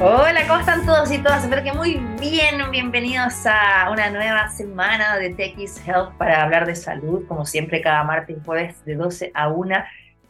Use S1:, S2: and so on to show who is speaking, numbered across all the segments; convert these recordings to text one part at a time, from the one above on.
S1: Hola, ¿cómo están todos y todas? Espero que muy bien. Bienvenidos a una nueva semana de TX Health para hablar de salud, como siempre, cada martes y jueves de 12 a 1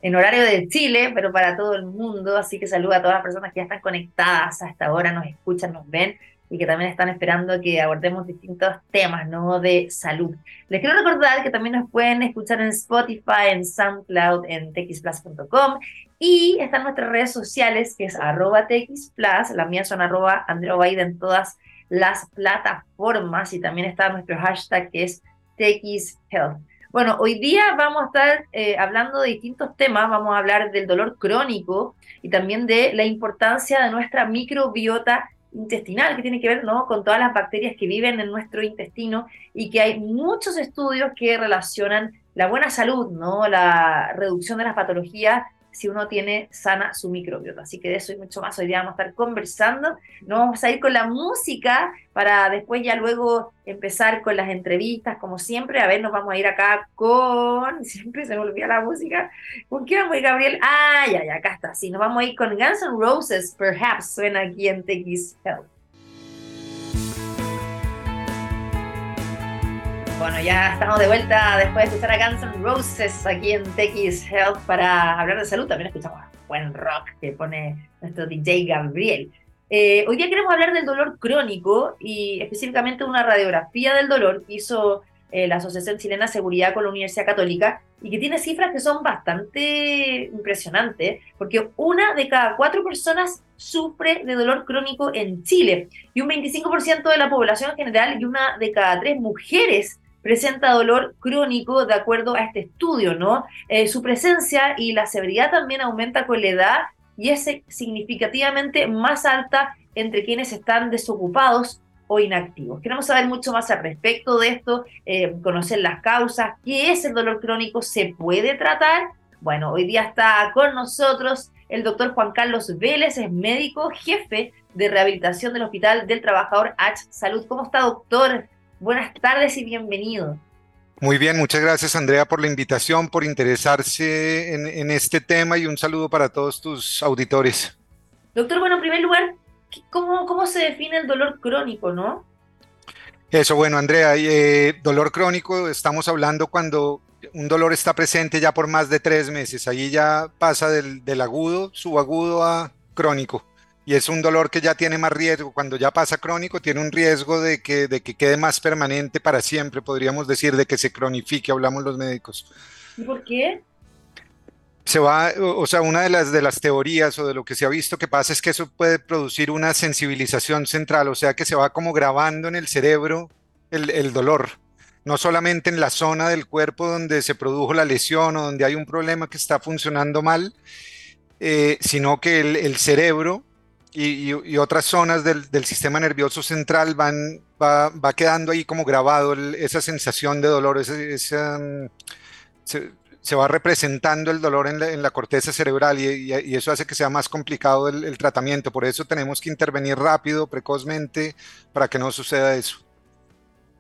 S1: en horario de Chile, pero para todo el mundo. Así que saludo a todas las personas que ya están conectadas hasta ahora, nos escuchan, nos ven y que también están esperando que abordemos distintos temas ¿no? de salud. Les quiero recordar que también nos pueden escuchar en Spotify, en SoundCloud, en txplus.com y están nuestras redes sociales que es arroba txplus, las mías son arroba en todas las plataformas y también está nuestro hashtag que es txhealth. Bueno, hoy día vamos a estar eh, hablando de distintos temas, vamos a hablar del dolor crónico y también de la importancia de nuestra microbiota intestinal, que tiene que ver ¿no? con todas las bacterias que viven en nuestro intestino y que hay muchos estudios que relacionan la buena salud, ¿no? la reducción de las patologías si uno tiene sana su microbiota. Así que de eso y mucho más hoy día vamos a estar conversando. Nos vamos a ir con la música para después ya luego empezar con las entrevistas, como siempre. A ver, nos vamos a ir acá con, siempre se me olvida la música. ¿Con qué vamos Gabriel? Ah, ya, ya, acá está. Sí, nos vamos a ir con Guns N' Roses, Perhaps, suena aquí en TX Health. Bueno, ya estamos de vuelta después de escuchar a Guns N' Roses aquí en TX Health para hablar de salud. También escuchamos buen rock que pone nuestro DJ Gabriel. Eh, hoy día queremos hablar del dolor crónico y específicamente una radiografía del dolor que hizo eh, la Asociación Chilena de Seguridad con la Universidad Católica y que tiene cifras que son bastante impresionantes, porque una de cada cuatro personas sufre de dolor crónico en Chile y un 25% de la población en general y una de cada tres mujeres presenta dolor crónico de acuerdo a este estudio, ¿no? Eh, su presencia y la severidad también aumenta con la edad y es significativamente más alta entre quienes están desocupados o inactivos. Queremos saber mucho más al respecto de esto, eh, conocer las causas, qué es el dolor crónico, se puede tratar. Bueno, hoy día está con nosotros el doctor Juan Carlos Vélez, es médico jefe de rehabilitación del Hospital del Trabajador H Salud. ¿Cómo está, doctor? Buenas tardes y bienvenido.
S2: Muy bien, muchas gracias Andrea por la invitación, por interesarse en, este tema y un saludo para todos tus auditores.
S1: Doctor, bueno, en primer lugar, ¿cómo, cómo se define el dolor crónico, no?
S2: Eso, bueno, Andrea, eh, dolor crónico, estamos hablando cuando un dolor está presente ya por más de tres meses, ahí ya pasa del, del agudo, subagudo a crónico y es un dolor que ya tiene más riesgo. Cuando ya pasa crónico, tiene un riesgo de que, de que quede más permanente para siempre, podríamos decir, de que se cronifique, hablamos los médicos.
S1: ¿Y por qué?
S2: Se va, o sea, una de las, de las teorías o de lo que se ha visto que pasa es que eso puede producir una sensibilización central, o sea, que se va como grabando en el cerebro el, el dolor, no solamente en la zona del cuerpo donde se produjo la lesión o donde hay un problema que está funcionando mal, eh, sino que el, el cerebro y, otras zonas del, sistema nervioso central van, va, quedando ahí como grabado esa sensación de dolor, mm, se, va representando el dolor en la, corteza cerebral y, eso hace que sea más complicado el, tratamiento. Por eso tenemos que intervenir rápido, precozmente, para que no suceda eso.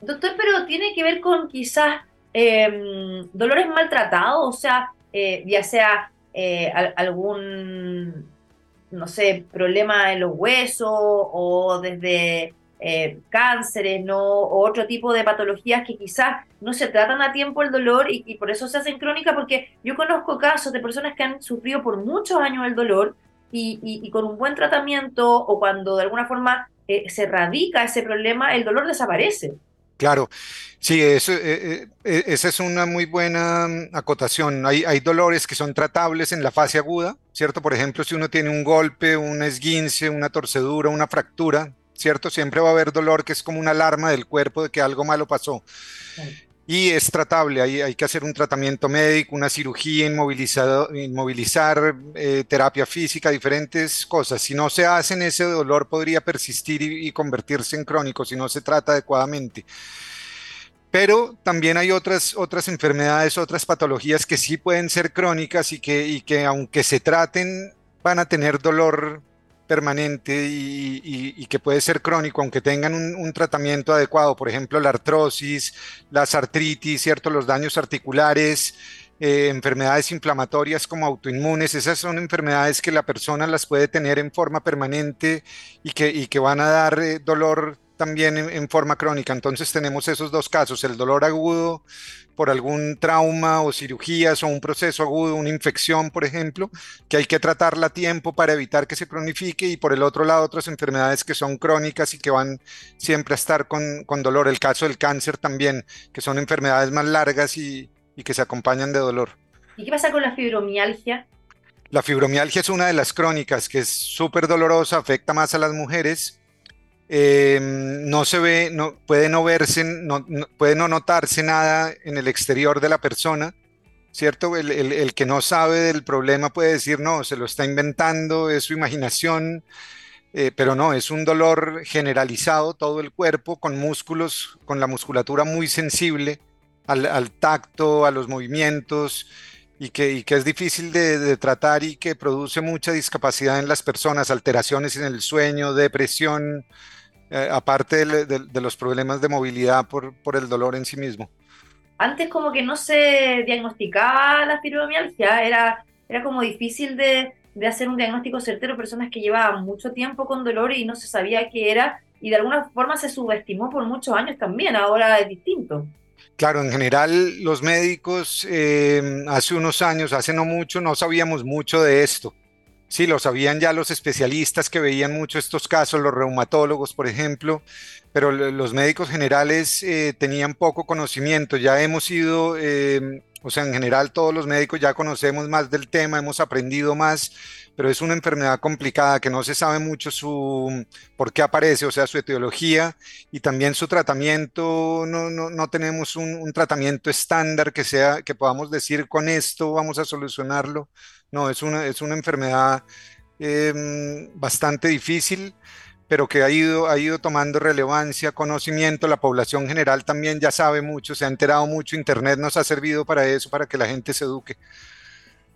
S1: Doctor, pero tiene que ver con quizás em, dolores maltratados, o sea, eh, ya sea eh, algún no sé, problemas en los huesos o desde eh, cánceres, ¿no? O otro tipo de patologías que quizás no se tratan a tiempo el dolor y, por eso se hacen crónicas, porque yo conozco casos de personas que han sufrido por muchos años el dolor y, con un buen tratamiento o cuando de alguna forma eh, se radica ese problema, el dolor desaparece.
S2: Claro, sí, eso, eh, eh, eh, esa es una muy buena mm, acotación. Hay, hay, dolores que son tratables en la fase aguda, ¿cierto? Por ejemplo, si uno tiene un golpe, un esguince, una torcedura, una fractura, ¿cierto? Siempre va a haber dolor que es como una alarma del cuerpo de que algo malo pasó y es tratable. Hay, hay que hacer un tratamiento médico, una cirugía, inmovilizar, eh, terapia física, diferentes cosas. Si no se hacen, ese dolor podría persistir y, convertirse en crónico si no se trata adecuadamente. Pero también hay otras, otras enfermedades, otras patologías que sí pueden ser crónicas y que, y que aunque se traten, van a tener dolor permanente y, que puede ser crónico, aunque tengan un, tratamiento adecuado, por ejemplo, la artrosis, las artritis, ¿cierto? los daños articulares, eh, enfermedades inflamatorias como autoinmunes, esas son enfermedades que la persona las puede tener en forma permanente y que, van a dar eh, dolor también en, forma crónica. Entonces tenemos esos dos casos, el dolor agudo por algún trauma o cirugías o un proceso agudo, una infección, por ejemplo, que hay que tratarla a tiempo para evitar que se cronifique y por el otro lado otras enfermedades que son crónicas y que van siempre a estar con, con dolor. El caso del cáncer también, que son enfermedades más largas y, y que se acompañan de dolor.
S1: ¿Y qué pasa con la fibromialgia?
S2: La fibromialgia es una de las crónicas que es súper dolorosa, afecta más a las mujeres eh, no se ve, no, puede no verse, no, puede no notarse nada en el exterior de la persona, ¿cierto? El, que no sabe del problema puede decir, no, se lo está inventando, es su imaginación, eh, pero no, es un dolor generalizado, todo el cuerpo, con músculos, con la musculatura muy sensible al, tacto, a los movimientos. Y que, y que, es difícil de, de, tratar y que produce mucha discapacidad en las personas, alteraciones en el sueño, depresión, eh, aparte de, los problemas de movilidad por, por el dolor en sí mismo.
S1: Antes como que no se diagnosticaba la fibromialgia, era, era como difícil de, de hacer un diagnóstico certero, personas que llevaban mucho tiempo con dolor y no se sabía qué era, y de alguna forma se subestimó por muchos años también, ahora es distinto.
S2: Claro, en general los médicos eh, hace unos años, hace no mucho, no sabíamos mucho de esto. Sí, lo sabían ya los especialistas que veían mucho estos casos, los reumatólogos, por ejemplo, pero los médicos generales eh, tenían poco conocimiento. Ya hemos ido, em, o sea, en general todos los médicos ya conocemos más del tema, hemos aprendido más, pero es una enfermedad complicada que no se sabe mucho su por qué aparece, o sea, su etiología y también su tratamiento. No, no, no tenemos un, tratamiento estándar que sea que podamos decir con esto vamos a solucionarlo. No, es una, es una enfermedad em, bastante difícil, pero que ha ido, ha ido tomando relevancia, conocimiento. La población general también ya sabe mucho, se ha enterado mucho. Internet nos ha servido para eso, para que la gente se eduque.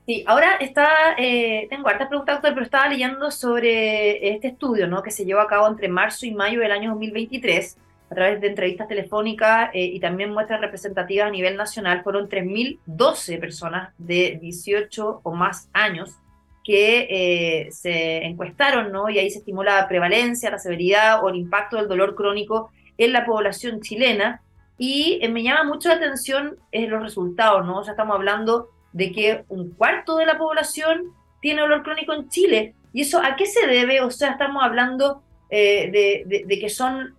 S1: Sí, ahora está, eh, tengo hartas preguntas, doctor, pero estaba leyendo sobre este estudio, ¿no? Que se llevó a cabo entre marzo y mayo del año 2023 a través de entrevistas telefónicas eh, y también muestras representativas a nivel nacional, fueron 3.012 personas de 18 o más años que eh, se encuestaron, ¿no? Y ahí se estimó la prevalencia, la severidad o el impacto del dolor crónico en la población chilena. Y eh, me llama mucho la atención los resultados, ¿no? O sea, estamos hablando de que un cuarto de la población tiene dolor crónico en Chile. ¿Y eso a qué se debe? O sea, estamos hablando de, de, que son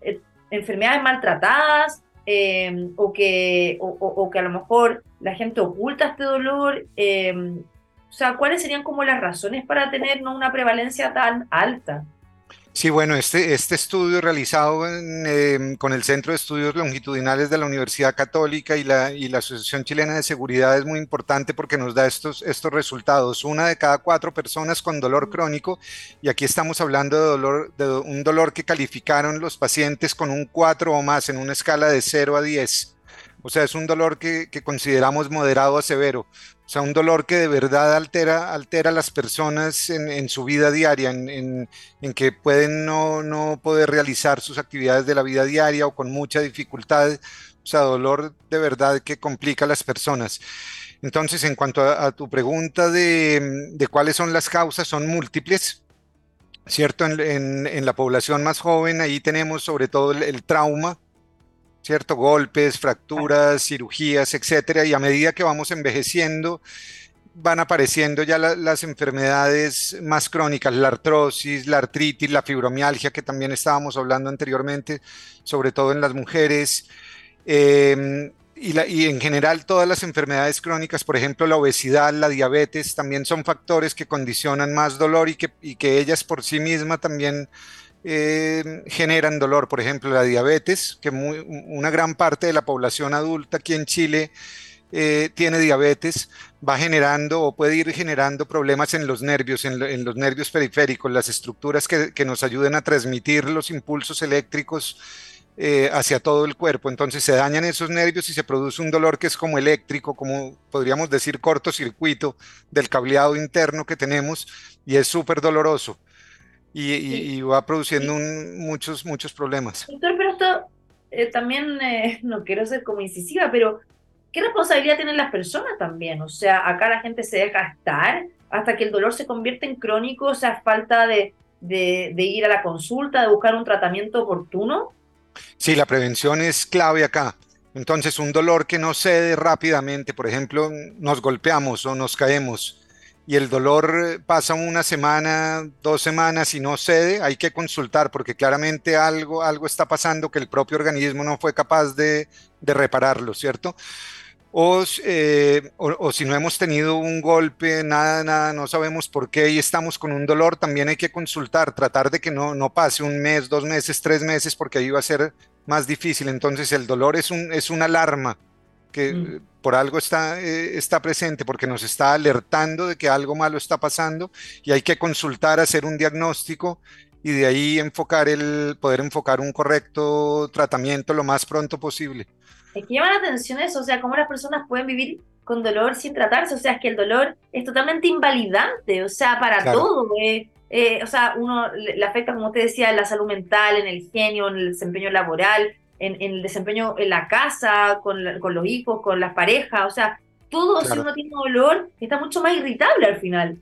S1: enfermedades maltratadas em, o, que, o, que a lo mejor la gente oculta este dolor. O sea, ¿cuáles serían como las razones para tener ¿no? una prevalencia tan alta?
S2: Sí, bueno, este, este estudio realizado em, con el Centro de Estudios Longitudinales de la Universidad Católica y la, y la Asociación Chilena de Seguridad es muy importante porque nos da estos, estos resultados. Una de cada cuatro personas con dolor crónico, y aquí estamos hablando de, dolor, de un dolor que calificaron los pacientes con un 4 o más en una escala de 0 a 10. O sea, es un dolor que, que consideramos moderado a severo. O sea, un dolor que de verdad altera, altera a las personas en, su vida diaria, en, que pueden no, no, poder realizar sus actividades de la vida diaria o con mucha dificultad. O sea, dolor de verdad que complica a las personas. Entonces, en cuanto a, tu pregunta de, de, cuáles son las causas, son múltiples. ¿Cierto? En, la población más joven, ahí tenemos sobre todo el trauma, ¿cierto? Golpes, fracturas, cirugías, etcétera, y a medida que vamos envejeciendo, van apareciendo ya las enfermedades más crónicas, la artrosis, la artritis, la fibromialgia, que también estábamos hablando anteriormente, sobre todo en las mujeres. Em, y, y, en general todas las enfermedades crónicas, por ejemplo la obesidad, la diabetes, también son factores que condicionan más dolor y que, y que ellas por sí mismas también eh, generan dolor. Por ejemplo, la diabetes, que una gran parte de la población adulta aquí en Chile eh, tiene diabetes, va generando o puede ir generando problemas en los nervios, en, los nervios periféricos, las estructuras que, nos ayuden a transmitir los impulsos eléctricos eh, hacia todo el cuerpo. Entonces se dañan esos nervios y se produce un dolor que es como eléctrico, como podríamos decir cortocircuito del cableado interno que tenemos y es súper doloroso y, va produciendo muchos, muchos problemas.
S1: Doctor, pero esto eh, también, eh, no quiero ser como incisiva, pero ¿qué responsabilidad tienen las personas también? O sea, acá la gente se deja estar hasta que el dolor se convierte en crónico, o sea, falta de, de, ir a la consulta, de buscar un tratamiento oportuno.
S2: Sí, la prevención es clave acá. Entonces, un dolor que no cede rápidamente, por ejemplo, nos golpeamos o nos caemos y el dolor pasa una semana, dos semanas y no cede, hay que consultar porque claramente algo, algo está pasando que el propio organismo no fue capaz de, de repararlo, ¿cierto? Eh, o, si no hemos tenido un golpe, nada, nada, no sabemos por qué y estamos con un dolor, también hay que consultar, tratar de que no, no pase un mes, dos meses, tres meses, porque ahí va a ser más difícil. Entonces el dolor es, un, es una alarma que mm. Por algo está, eh, está presente, porque nos está alertando de que algo malo está pasando y hay que consultar, hacer un diagnóstico y de ahí enfocar el, poder enfocar un correcto tratamiento lo más pronto posible.
S1: Es que llama la atención eso, o sea, cómo las personas pueden vivir con dolor sin tratarse, o sea, es que el dolor es totalmente invalidante, o sea, para todo, eh, eh, o sea, uno le afecta, como usted decía, en la salud mental, en el genio, en el desempeño laboral, en, el desempeño en la casa, con, con, los hijos, con las parejas, o sea, todo si uno tiene dolor está mucho más irritable al final.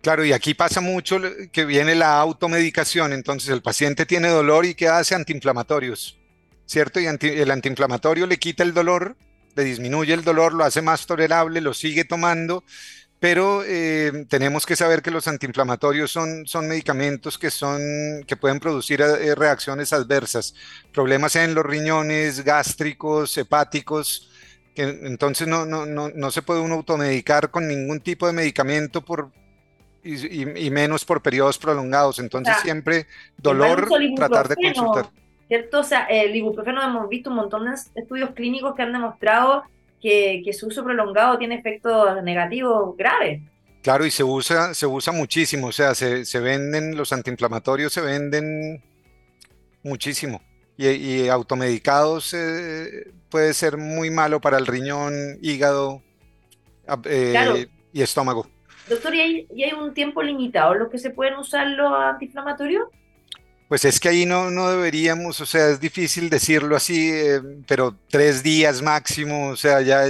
S2: Claro, y aquí pasa mucho que viene la automedicación, entonces el paciente tiene dolor y ¿qué hace? Antiinflamatorios ¿cierto? Y el antiinflamatorio le quita el dolor, le disminuye el dolor, lo hace más tolerable, lo sigue tomando, pero eh, tenemos que saber que los antiinflamatorios son, son medicamentos que, son, que pueden producir eh, reacciones adversas, problemas en los riñones, gástricos, hepáticos, que entonces no, no, no, no se puede uno automedicar con ningún tipo de medicamento por, y, menos por periodos prolongados. Entonces siempre dolor, tratar de consultar.
S1: ¿cierto? O sea, el ibuprofeno hemos visto un montón de estudios clínicos que han demostrado que, su uso prolongado tiene efectos negativos graves.
S2: Claro, y se usa, se usa muchísimo, o sea, se, venden, los antiinflamatorios se venden muchísimo. Y, automedicados eh, puede ser muy malo para el riñón, hígado eh, y estómago.
S1: Doctor, ¿y hay, ¿y hay, un tiempo limitado en lo que se pueden usar los antiinflamatorios?
S2: Pues es que ahí no, no deberíamos, o sea, es difícil decirlo así, eh, pero tres días máximo, o sea, ya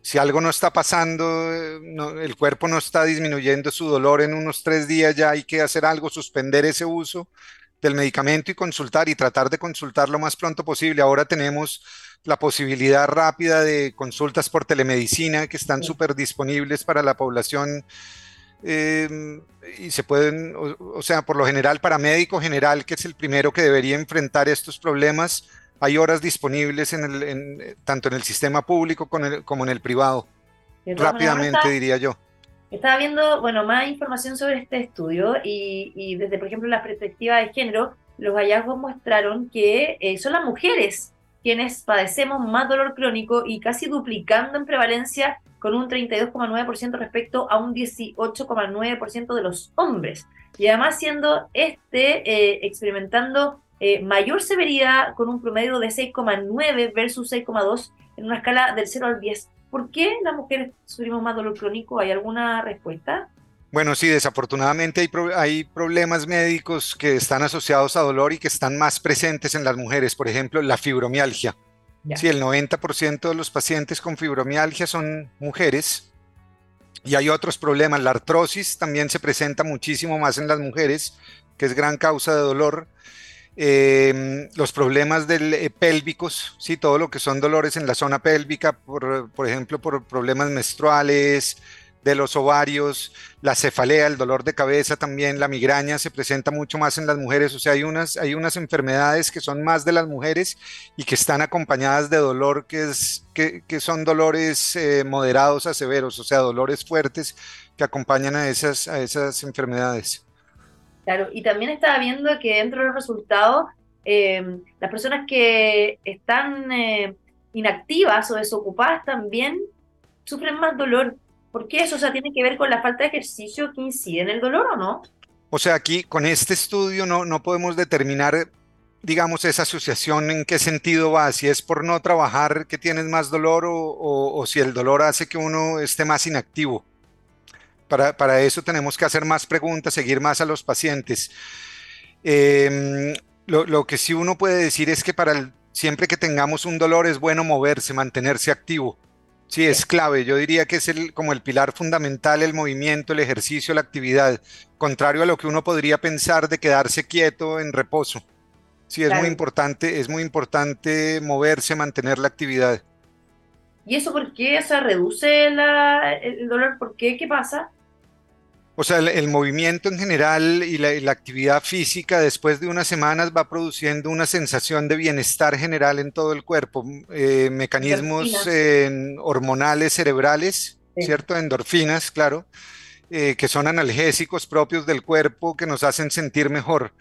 S2: si algo no está pasando, eh, el cuerpo no está disminuyendo su dolor en unos tres días, ya hay que hacer algo, suspender ese uso del medicamento y consultar y tratar de consultar lo más pronto posible. Ahora tenemos la posibilidad rápida de consultas por telemedicina que están súper disponibles para la población Em, y se pueden, o, sea, por lo general para médico general, que es el primero que debería enfrentar estos problemas, hay horas disponibles en el, tanto en el sistema público como en el, privado. Rápidamente, diría yo.
S1: Estaba viendo, bueno, más información sobre este estudio y, desde, por ejemplo, la perspectiva de género, los hallazgos mostraron que eh, son las mujeres quienes padecemos más dolor crónico y casi duplicando en prevalencia con un 32,9% respecto a un 18,9% de los hombres. Y además siendo este eh, experimentando eh, mayor severidad con un promedio de 6,9 versus 6,2 en una escala del 0 al 10. ¿Por qué las mujeres sufrimos más dolor crónico? ¿Hay alguna respuesta?
S2: Bueno, sí, desafortunadamente hay, hay, problemas médicos que están asociados a dolor y que están más presentes en las mujeres. Por ejemplo, la fibromialgia. Sí, el 90% de los pacientes con fibromialgia son mujeres. Y hay otros problemas. La artrosis también se presenta muchísimo más en las mujeres, que es gran causa de dolor. Em, los problemas del, eh, pélvicos, sí, todo lo que son dolores en la zona pélvica, por, por ejemplo, por problemas menstruales, de los ovarios, la cefalea, el dolor de cabeza también, la migraña se presenta mucho más en las mujeres, o sea, hay unas, hay unas enfermedades que son más de las mujeres y que están acompañadas de dolor que, es, que, son dolores eh, moderados a severos, o sea, dolores fuertes que acompañan a esas, a esas enfermedades.
S1: Claro, y también estaba viendo que dentro de los resultados, eh, las personas que están eh, inactivas o desocupadas también sufren más dolor ¿Por qué eso? O sea, tiene que ver con la falta de ejercicio que incide en el dolor o no?
S2: O sea, aquí con este estudio no, no podemos determinar, digamos, esa asociación en qué sentido va, si es por no trabajar que tienes más dolor o, si el dolor hace que uno esté más inactivo. Para, para, eso tenemos que hacer más preguntas, seguir más a los pacientes. Em, lo, lo, que sí uno puede decir es que para el, siempre que tengamos un dolor es bueno moverse, mantenerse activo Sí, es clave. Yo diría que es el, como el pilar fundamental, el movimiento, el ejercicio, la actividad, contrario a lo que uno podría pensar de quedarse quieto en reposo. Sí, es muy importante, es muy importante moverse, mantener la actividad.
S1: ¿Y eso por qué? ¿Se reduce el dolor? ¿Por qué? ¿Qué pasa?
S2: O sea, el, movimiento en general y la, actividad física después de unas semanas va produciendo una sensación de bienestar general en todo el cuerpo, eh, mecanismos hormonales cerebrales, ¿cierto? Endorfinas, claro, eh, que son analgésicos propios del cuerpo que nos hacen sentir mejor.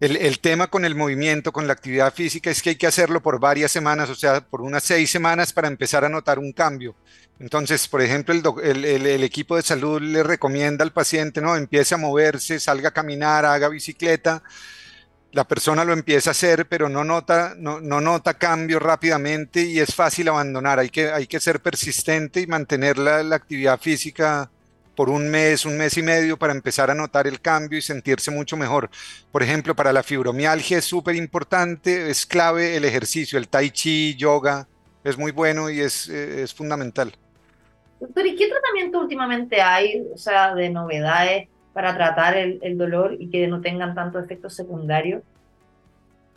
S2: El, tema con el movimiento, con la actividad física, es que hay que hacerlo por varias semanas, o sea, por unas seis semanas para empezar a notar un cambio. Entonces, por ejemplo, el, equipo de salud le recomienda al paciente, no, empiece a moverse, salga a caminar, haga bicicleta. La persona lo empieza a hacer, pero no nota, no, nota cambio rápidamente y es fácil abandonar. Hay que, hay que ser persistente y mantener la actividad física por un mes, un mes y medio para empezar a notar el cambio y sentirse mucho mejor. Por ejemplo, para la fibromialgia es súper importante, es clave el ejercicio, el tai chi, yoga, es muy bueno y es, es fundamental.
S1: Doctor, ¿y qué tratamiento últimamente hay, o sea, de novedades para tratar el, el dolor y que no tengan tanto efectos secundarios?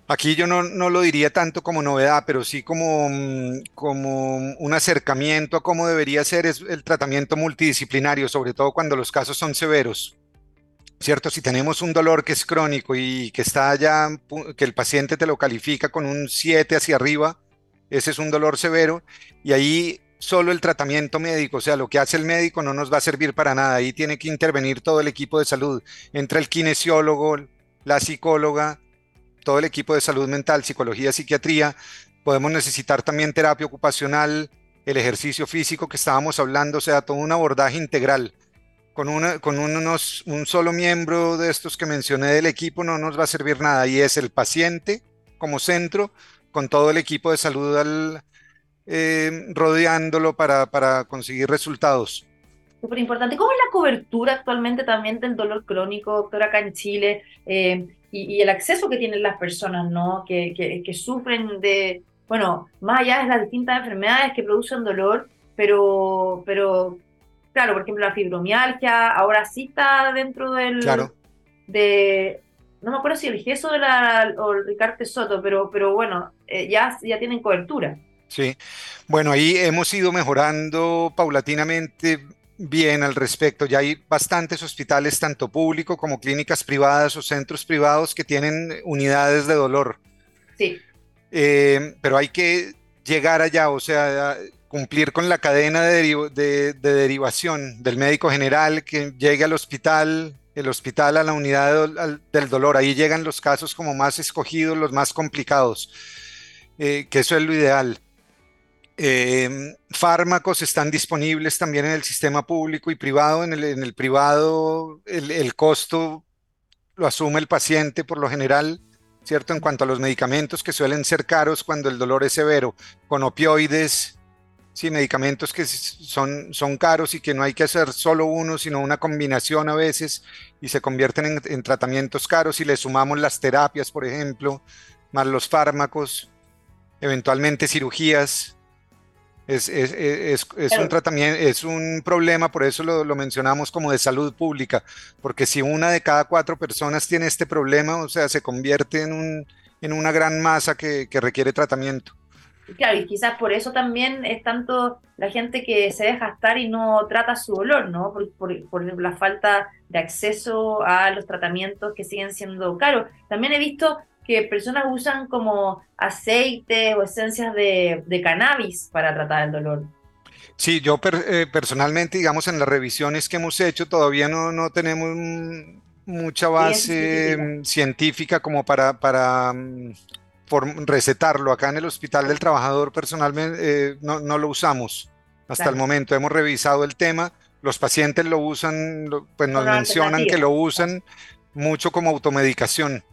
S2: Aquí yo no, no, lo diría tanto como novedad, pero sí como, mm, como un acercamiento a cómo debería ser es el tratamiento multidisciplinario, sobre todo cuando los casos son severos. ¿Cierto? Si tenemos un dolor que es crónico y que está ya, que el paciente te lo califica con un 7 hacia arriba, ese es un dolor severo y ahí solo el tratamiento médico, o sea, lo que hace el médico no nos va a servir para nada, ahí tiene que intervenir todo el equipo de salud, entra el kinesiólogo, la psicóloga, todo el equipo de salud mental, psicología, psiquiatría. Podemos necesitar también terapia ocupacional, el ejercicio físico que estábamos hablando, o sea, todo un abordaje integral. Con, una, con unos, un solo miembro de estos que mencioné del equipo no nos va a servir nada y es el paciente como centro con todo el equipo de salud eh, rodeándolo para, para conseguir resultados.
S1: Súper importante. ¿Cómo es la cobertura actualmente también del dolor crónico, doctor, acá en Chile? Eh, y, el acceso que tienen las personas, ¿no? Que, que, sufren de, bueno, más allá de las distintas enfermedades que producen dolor, pero, pero claro, por ejemplo, la fibromialgia ahora sí está dentro del...
S2: Claro.
S1: De, no me acuerdo si el gesso de la, o el Ricardo Soto, pero, pero bueno, eh, ya, ya tienen cobertura.
S2: Sí, bueno, ahí hemos ido mejorando paulatinamente bien al respecto. Ya hay bastantes hospitales, tanto público como clínicas privadas o centros privados que tienen unidades de dolor.
S1: Sí.
S2: Eh, pero hay que llegar allá, o sea, cumplir con la cadena de, derivación del médico general que llegue al hospital, el hospital a la unidad del dolor. Ahí llegan los casos como más escogidos, los más complicados, eh, que eso es lo ideal. Em, fármacos están disponibles también en el sistema público y privado. En el, privado el, costo lo asume el paciente por lo general, ¿cierto? En cuanto a los medicamentos que suelen ser caros cuando el dolor es severo, con opioides, sí, medicamentos que son, son caros y que no hay que hacer solo uno, sino una combinación a veces y se convierten en, en tratamientos caros y le sumamos las terapias, por ejemplo, más los fármacos, eventualmente cirugías es, es, es, es un tratamiento, es un problema, por eso lo, lo, mencionamos como de salud pública, porque si una de cada cuatro personas tiene este problema, o sea, se convierte en, un, en una gran masa que, que requiere tratamiento.
S1: Claro, y quizás por eso también es tanto la gente que se deja estar y no trata su dolor, ¿no? Por, por, por, la falta de acceso a los tratamientos que siguen siendo caros. También he visto que personas usan como aceite o esencias de, cannabis para tratar el dolor.
S2: Sí, yo eh, personalmente, digamos, en las revisiones que hemos hecho, todavía no, no tenemos mucha base científica. como para, para mm, recetarlo. Acá en el Hospital del Trabajador personalmente eh, no, no, lo usamos hasta el momento. Hemos revisado el tema, los pacientes lo usan, pues nos mencionan que lo usan mucho como automedicación.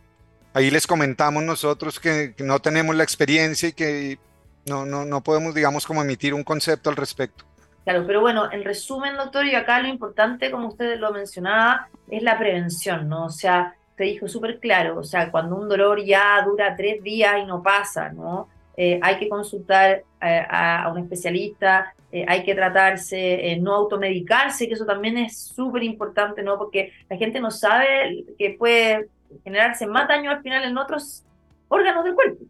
S2: Ahí les comentamos nosotros que, no tenemos la experiencia y que no, no, no podemos, digamos, como emitir un concepto al respecto.
S1: Claro, pero bueno, en resumen, doctor, y acá lo importante, como usted lo mencionaba, es la prevención, ¿no? O sea, te dijo súper claro, o sea, cuando un dolor ya dura tres días y no pasa, ¿no? hay que consultar a, un especialista, hay que tratarse, no automedicarse, que eso también es súper importante, ¿no? Porque la gente no sabe que puede generarse más daño al final en otros órganos del cuerpo.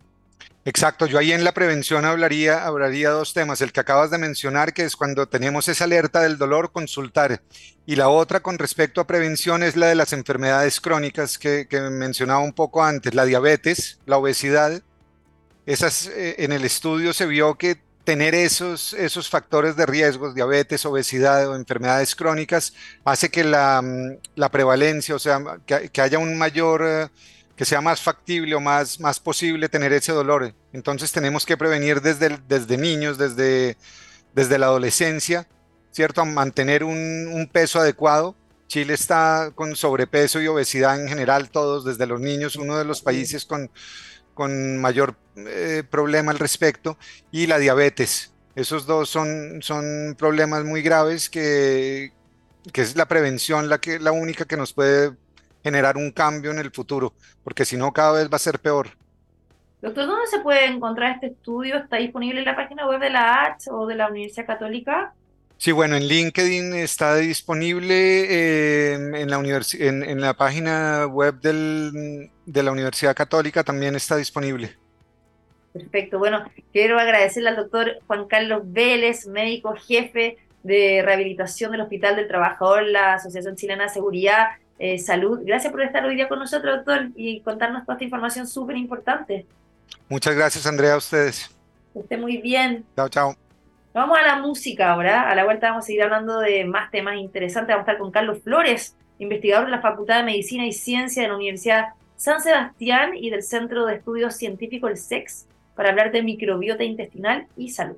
S2: Exacto, yo ahí en la prevención hablaría, hablaría dos temas, el que acabas de mencionar, que es cuando tenemos esa alerta del dolor, consultar, y la otra con respecto a prevención es la de las enfermedades crónicas que, mencionaba un poco antes, la diabetes, la obesidad. Esas, eh, en el estudio se vio que tener esos, esos factores de riesgo, diabetes, obesidad o enfermedades crónicas, hace que la, mm, prevalencia, o sea, que, haya un mayor... Eh, que sea más factible o más, más posible tener ese dolor. Entonces tenemos que prevenir desde, desde niños, desde, desde la adolescencia, ¿cierto? mantener un, peso adecuado. Chile está con sobrepeso y obesidad en general, todos, desde los niños, uno de los países con, con mayor eh, problema al respecto, y la diabetes. Esos dos son, son problemas muy graves que, que es la prevención la, que, la única que nos puede generar un cambio en el futuro, porque si no cada vez va a ser peor.
S1: Doctor, ¿dónde se puede encontrar este estudio? ¿Está disponible en la página web de la ARTS o de la Universidad Católica?
S2: Sí, bueno, en LinkedIn está disponible, eh, en, la en, la página web del, de la Universidad Católica también está disponible.
S1: Perfecto, bueno, quiero agradecerle al doctor Juan Carlos Vélez, médico jefe de rehabilitación del Hospital del Trabajador, la Asociación Chilena de Seguridad eh, salud. Gracias por estar hoy día con nosotros, doctor, y contarnos toda esta información súper importante.
S2: Muchas gracias, Andrea, a ustedes.
S1: Que esté muy bien.
S2: Chao, chao.
S1: Vamos a la música ahora. A la vuelta vamos a seguir hablando de más temas interesantes. Vamos a estar con Carlos Flores, investigador de la Facultad de Medicina y Ciencia de la Universidad San Sebastián y del Centro de Estudios Científicos, el SEX, para hablar de microbiota intestinal y salud.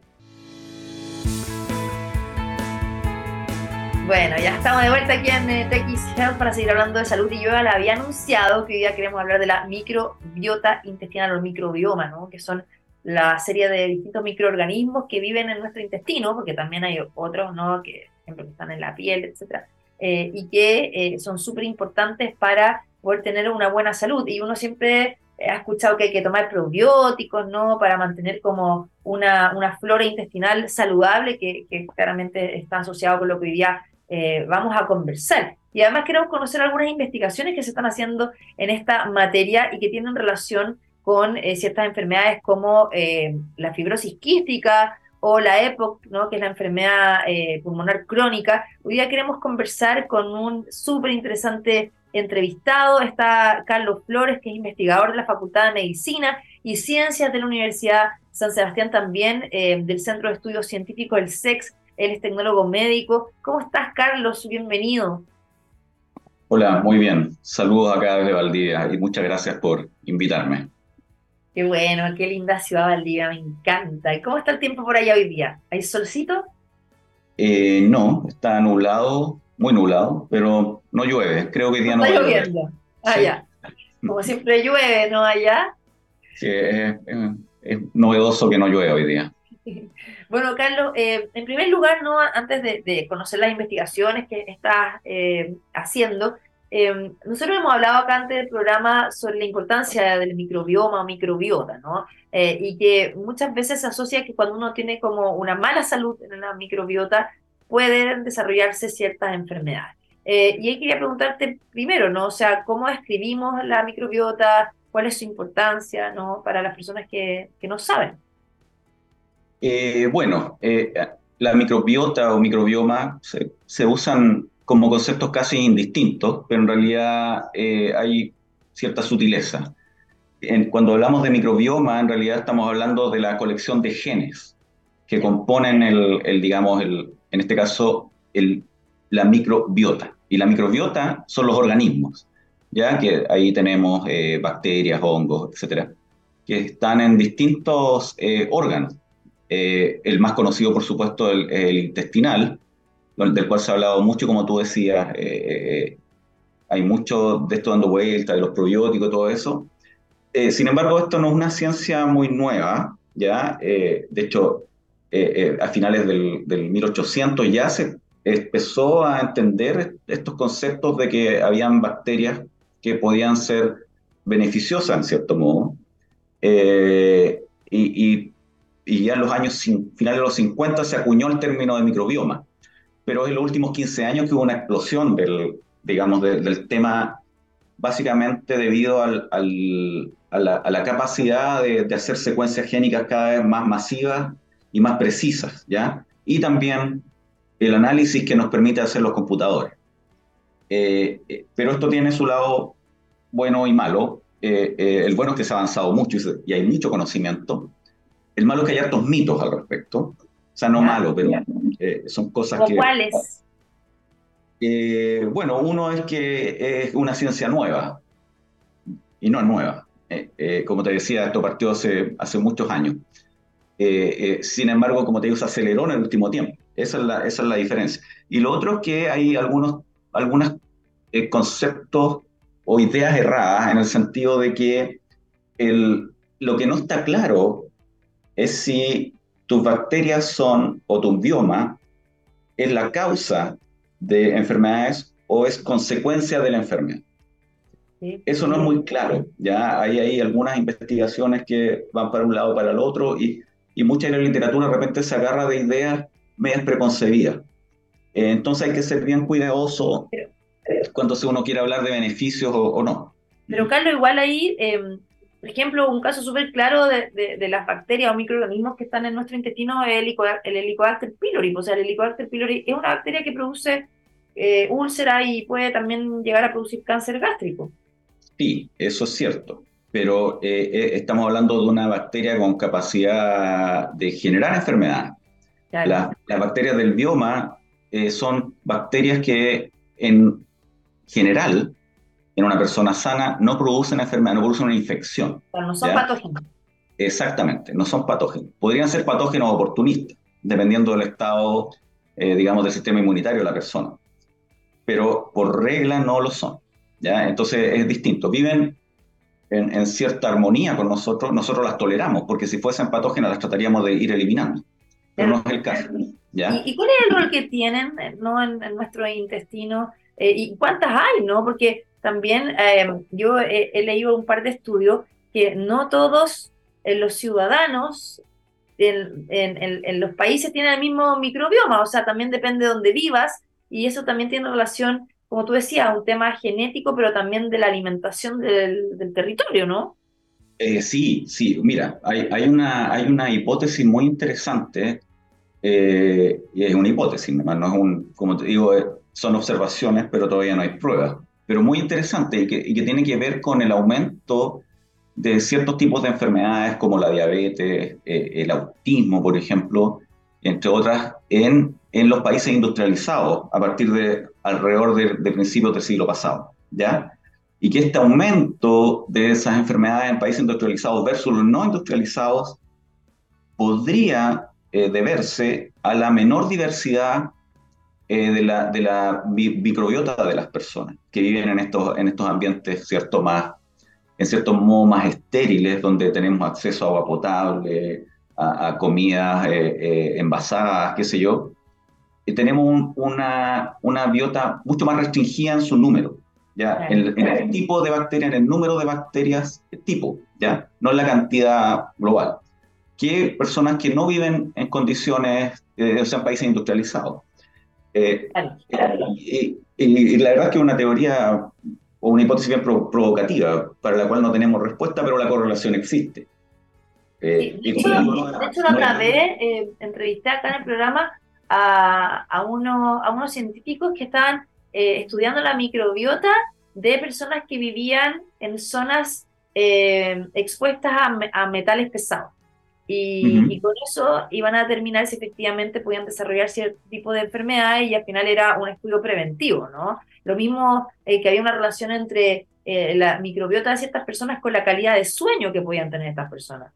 S1: Bueno, ya estamos de vuelta aquí en eh, Health para seguir hablando de salud y yo ya la había anunciado que hoy día queremos hablar de la microbiota intestinal o microbioma, ¿no? Que son la serie de distintos microorganismos que viven en nuestro intestino, porque también hay otros, ¿no? Que, están en la piel, etcétera, eh, y que eh, son súper importantes para poder tener una buena salud. Y uno siempre ha escuchado que hay que tomar probióticos, ¿no? Para mantener como una, una flora intestinal saludable, que, que claramente está asociado con lo que hoy día eh, vamos a conversar. Y además queremos conocer algunas investigaciones que se están haciendo en esta materia y que tienen relación con eh, ciertas enfermedades como eh, la fibrosis quística o la EPOC, ¿no? que es la enfermedad pulmonar crónica. Hoy día queremos conversar con un súper interesante entrevistado. Está Carlos Flores, que es investigador de la Facultad de Medicina y Ciencias de la Universidad San Sebastián, también del Centro de Estudios Científicos, el SEX, él es tecnólogo médico. ¿Cómo estás, Carlos? Bienvenido.
S3: Hola, muy bien. Saludos acá desde Valdivia y muchas gracias por invitarme.
S1: Qué bueno, qué linda ciudad Valdivia, me encanta. ¿Y cómo está el tiempo por allá hoy día? ¿Hay solcito?
S3: Eh, no, está nublado, muy nublado, pero no llueve. Creo que hoy día no,
S1: está lloviendo. Ah, Como siempre llueve, ¿no? Allá.
S3: Sí, es, novedoso que no llueve hoy día.
S1: Bueno, Carlos, eh, en primer lugar, ¿no? antes de, conocer las investigaciones que estás eh, haciendo, eh, nosotros hemos hablado acá antes del programa sobre la importancia del microbioma o microbiota, ¿no? y que muchas veces se asocia que cuando uno tiene como una mala salud en la microbiota, pueden desarrollarse ciertas enfermedades. y ahí quería preguntarte primero, ¿no? O sea, ¿cómo describimos la microbiota? ¿Cuál es su importancia, ¿no? Para las personas que, no saben.
S3: Eh, bueno, eh, la microbiota o microbioma se, usan como conceptos casi indistintos, pero en realidad eh, hay cierta sutileza. cuando hablamos de microbioma, en realidad estamos hablando de la colección de genes que componen el, digamos, el, en este caso, el, la microbiota. Y la microbiota son los organismos, ya que ahí tenemos bacterias, hongos, etcétera, que están en distintos órganos eh, el más conocido, por supuesto, el, intestinal, del cual se ha hablado mucho, como tú decías, eh, eh, hay mucho de esto dando vuelta, de los probióticos, todo eso. sin embargo, esto no es una ciencia muy nueva, ¿ya? de hecho, a finales del, del 1800 ya se empezó a entender estos conceptos de que habían bacterias que podían ser beneficiosas en cierto modo. y, y, ya en los años finales de los 50 se acuñó el término de microbioma, pero en los últimos 15 años hubo una explosión del, digamos, del tema básicamente debido a, la, capacidad de, de, hacer secuencias génicas cada vez más masivas y más precisas, ¿ya? Y también el análisis que nos permite hacer los computadores. Eh, eh, pero esto tiene su lado bueno y malo. Eh, el bueno es que se ha avanzado mucho y, hay mucho conocimiento. El malo es que hay hartos mitos al respecto. O sea, no malo, pero son cosas que...
S1: ¿Cuáles?
S3: bueno, uno es que es una ciencia nueva y no es nueva. como te decía, esto partió hace, hace muchos años. sin embargo, como te digo, se aceleró en el último tiempo. Esa es la, esa es la diferencia. Y lo otro es que hay algunos algunos eh, conceptos o ideas erradas en el sentido de que el, lo que no está claro es si tus bacterias son o tu bioma es la causa de enfermedades o es consecuencia de la enfermedad. Eso no es muy claro. Ya hay, hay algunas investigaciones que van para un lado o para el otro y, y mucha de la literatura de repente se agarra de ideas medias preconcebidas. Eh, entonces hay que ser bien cuidadoso cuando uno quiere hablar de beneficios o, no.
S1: Pero Carlos, igual ahí, em, por ejemplo, un caso súper claro de, de, las bacterias o microorganismos que están en nuestro intestino es el, el Helicobacter pylori. O sea, el Helicobacter pylori es una bacteria que produce eh, úlcera y puede también llegar a producir cáncer gástrico.
S3: Sí, eso es cierto. Pero eh, estamos hablando de una bacteria con capacidad de generar enfermedad. las bacterias del bioma eh, son bacterias que en general, en una persona sana, no producen enfermedad, no producen una infección.
S1: Pero no son patógenos.
S3: Exactamente, no son patógenos. Podrían ser patógenos oportunistas, dependiendo del estado, eh, digamos, del sistema inmunitario de la persona. Pero por regla no lo son. ¿ya? Entonces es distinto. Viven en, en, cierta armonía con nosotros, nosotros las toleramos, porque si fuesen patógenas las trataríamos de ir eliminando. Pero no es el caso.
S1: ¿Y, cuál es el rol que tienen eh, ¿no? en, nuestro intestino? Eh, ¿Y cuántas hay? no Porque también eh, yo he, leído un par de estudios que no todos los ciudadanos en, en, los países tienen el mismo microbioma, o sea, también depende de dónde vivas y eso también tiene relación, como tú decías, un tema genético, pero también de la alimentación del, del territorio, ¿no?
S3: sí, sí, mira, hay, hay, una, hay una hipótesis muy interesante eh, y es una hipótesis, no es un, como te digo, eh, son observaciones, pero todavía no hay pruebas. Pero muy interesante y que, y que tiene que ver con el aumento de ciertos tipos de enfermedades como la diabetes, eh, el autismo, por ejemplo, entre otras, en, en los países industrializados a partir de alrededor de, de principios del siglo pasado, ¿ya? Y que este aumento de esas enfermedades en países industrializados versus los no industrializados podría eh, deberse a la menor diversidad eh, de, la, de la microbiota de las personas que viven en estos, en estos ambientes, ¿cierto? Más, en cierto modo, más estériles, donde tenemos acceso a agua potable, a, comidas eh, envasadas, qué sé yo. Y tenemos una, una biota mucho más restringida en su número. ¿ya? En, en, el tipo de bacterias, en el número de bacterias, tipo, ¿ya? No en la cantidad global que personas que no viven en condiciones, eh, o sea, en países industrializados. Eh, y, la verdad es que es una teoría o una hipótesis bien provocativa, para la cual no tenemos respuesta, pero la correlación existe.
S1: Eh, de, hecho, la otra vez entrevisté acá en el programa a, a, uno, a unos científicos que estaban estudiando la microbiota de personas que vivían en zonas expuestas a, a metales pesados. Y, con eso iban a determinar si efectivamente podían desarrollar cierto tipo de enfermedad y al final era un estudio preventivo, ¿no? Lo mismo eh, que había una relación entre eh, la microbiota de ciertas personas con la calidad de sueño que podían tener estas personas.